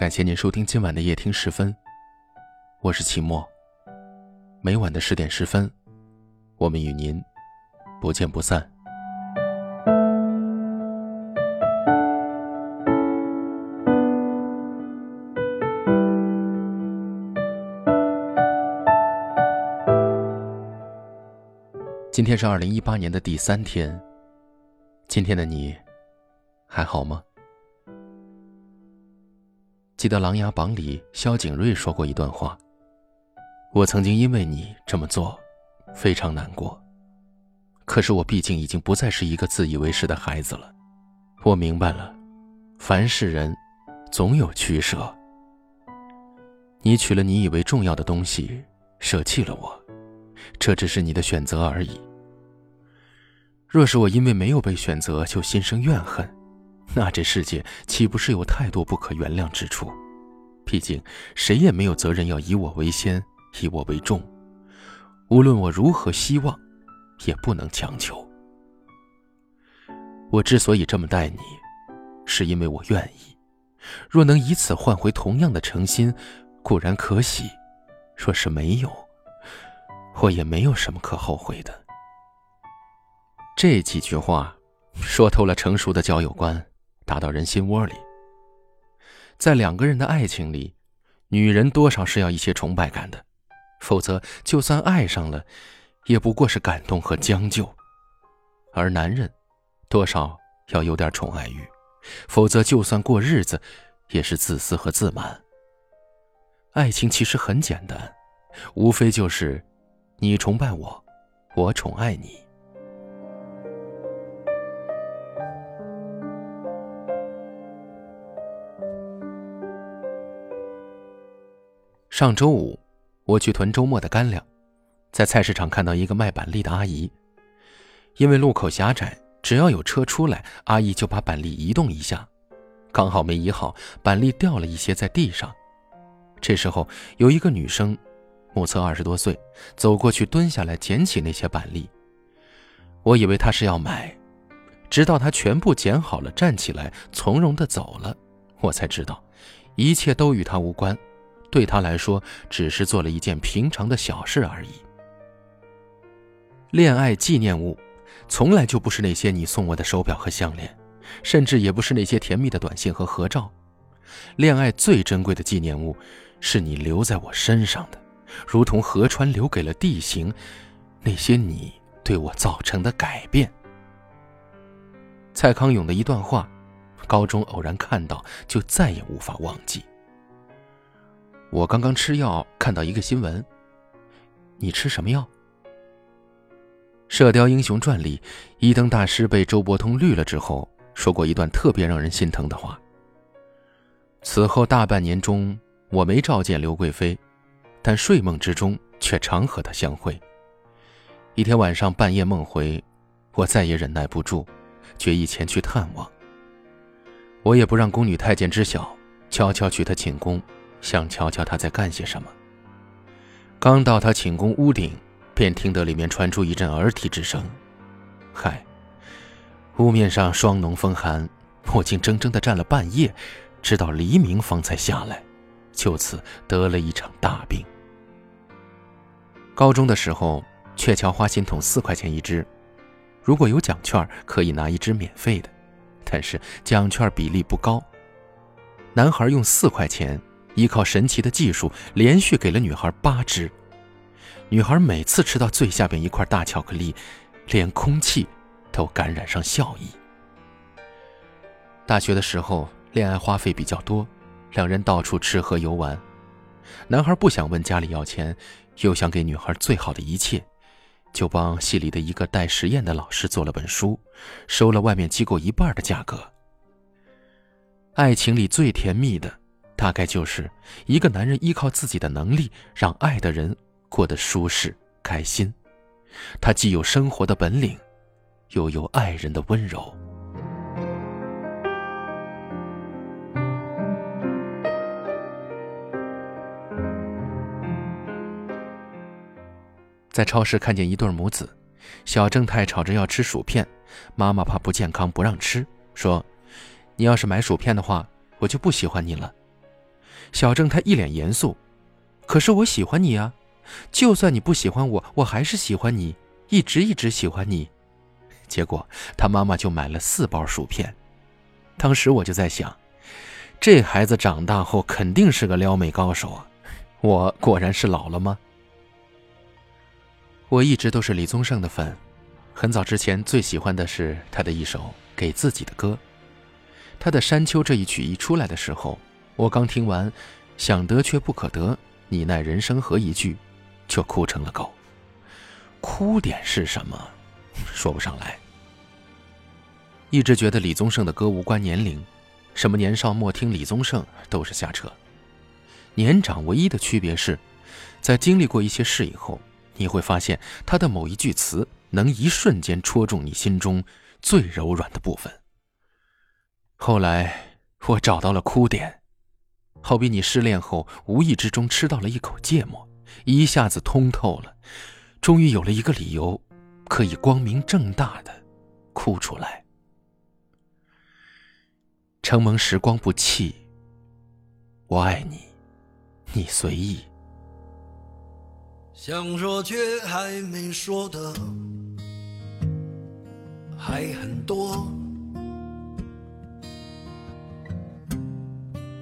感谢您收听今晚的夜听十分，我是齐墨。每晚的十点十分，我们与您不见不散。今天是二零一八年的第三天，今天的你还好吗？记得《琅琊榜》里萧景睿说过一段话：“我曾经因为你这么做，非常难过。可是我毕竟已经不再是一个自以为是的孩子了。我明白了，凡是人，总有取舍。你取了你以为重要的东西，舍弃了我，这只是你的选择而已。若是我因为没有被选择就心生怨恨。”那这世界岂不是有太多不可原谅之处？毕竟谁也没有责任要以我为先，以我为重。无论我如何希望，也不能强求。我之所以这么待你，是因为我愿意。若能以此换回同样的诚心，固然可喜；若是没有，我也没有什么可后悔的。这几句话，说透了成熟的交友观。打到人心窝里。在两个人的爱情里，女人多少是要一些崇拜感的，否则就算爱上了，也不过是感动和将就；而男人，多少要有点宠爱欲，否则就算过日子，也是自私和自满。爱情其实很简单，无非就是你崇拜我，我宠爱你。上周五，我去囤周末的干粮，在菜市场看到一个卖板栗的阿姨。因为路口狭窄，只要有车出来，阿姨就把板栗移动一下，刚好没移好，板栗掉了一些在地上。这时候，有一个女生，目测二十多岁，走过去蹲下来捡起那些板栗。我以为她是要买，直到她全部捡好了，站起来从容的走了，我才知道，一切都与她无关。对他来说，只是做了一件平常的小事而已。恋爱纪念物，从来就不是那些你送我的手表和项链，甚至也不是那些甜蜜的短信和合照。恋爱最珍贵的纪念物，是你留在我身上的，如同河川留给了地形，那些你对我造成的改变。蔡康永的一段话，高中偶然看到，就再也无法忘记。我刚刚吃药，看到一个新闻。你吃什么药？《射雕英雄传》里，一灯大师被周伯通绿了之后，说过一段特别让人心疼的话。此后大半年中，我没召见刘贵妃，但睡梦之中却常和她相会。一天晚上半夜梦回，我再也忍耐不住，决意前去探望。我也不让宫女太监知晓，悄悄去她寝宫。想瞧瞧他在干些什么。刚到他寝宫屋顶，便听得里面传出一阵儿啼之声。嗨，屋面上霜浓风寒，我竟怔怔的站了半夜，直到黎明方才下来，就此得了一场大病。高中的时候，鹊桥花心筒四块钱一支，如果有奖券，可以拿一支免费的，但是奖券比例不高。男孩用四块钱。依靠神奇的技术，连续给了女孩八支。女孩每次吃到最下边一块大巧克力，连空气都感染上笑意。大学的时候，恋爱花费比较多，两人到处吃喝游玩。男孩不想问家里要钱，又想给女孩最好的一切，就帮系里的一个带实验的老师做了本书，收了外面机构一半的价格。爱情里最甜蜜的。大概就是一个男人依靠自己的能力，让爱的人过得舒适开心。他既有生活的本领，又有爱人的温柔。在超市看见一对母子，小正太吵着要吃薯片，妈妈怕不健康不让吃，说：“你要是买薯片的话，我就不喜欢你了。”小郑他一脸严肃：“可是我喜欢你啊，就算你不喜欢我，我还是喜欢你，一直一直喜欢你。”结果他妈妈就买了四包薯片。当时我就在想，这孩子长大后肯定是个撩妹高手啊！我果然是老了吗？我一直都是李宗盛的粉，很早之前最喜欢的是他的一首《给自己的歌》。他的《山丘》这一曲一出来的时候，我刚听完“想得却不可得，你奈人生何”一句，就哭成了狗。哭点是什么？说不上来。一直觉得李宗盛的歌无关年龄，什么年少莫听李宗盛都是瞎扯。年长唯一的区别是，在经历过一些事以后，你会发现他的某一句词能一瞬间戳中你心中最柔软的部分。后来我找到了哭点，好比你失恋后无意之中吃到了一口芥末，一下子通透了，终于有了一个理由，可以光明正大的哭出来。承蒙时光不弃，我爱你，你随意。想说却还没说的还很多。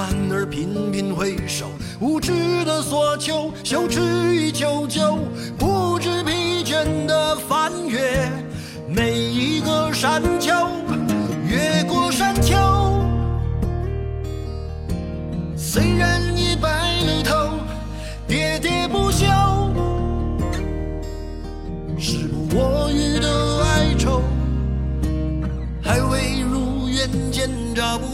反而频频回首，无知的索求，羞耻与求救，不知疲倦的翻越每一个山丘，越过山丘。虽然已白了头，喋喋不休，时不我予的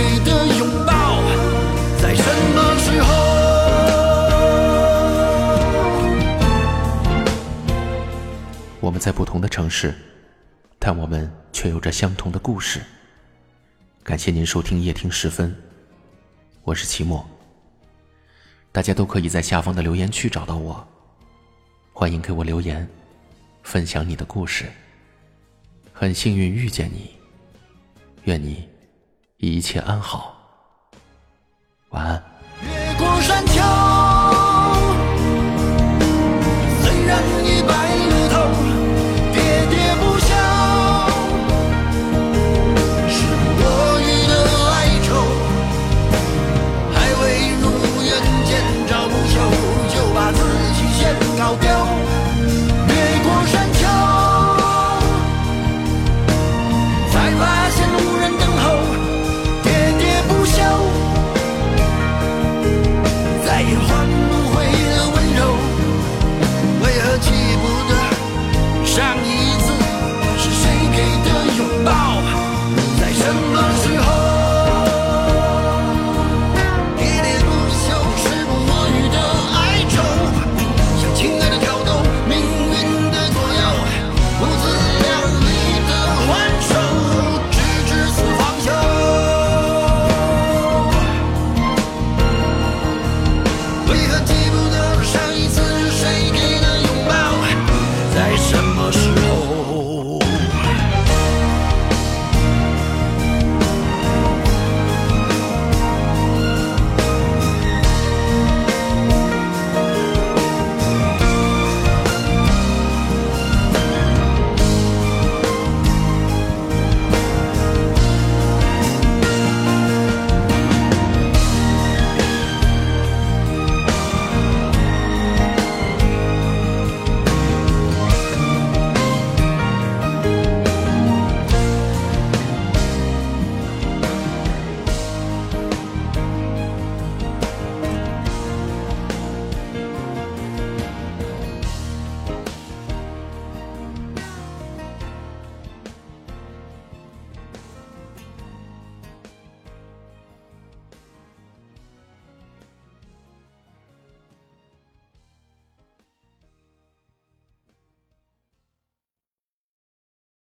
美的拥抱，在什么时候？我们在不同的城市，但我们却有着相同的故事。感谢您收听夜听时分，我是齐墨。大家都可以在下方的留言区找到我，欢迎给我留言，分享你的故事。很幸运遇见你，愿你一切安好，晚安。越过山丘。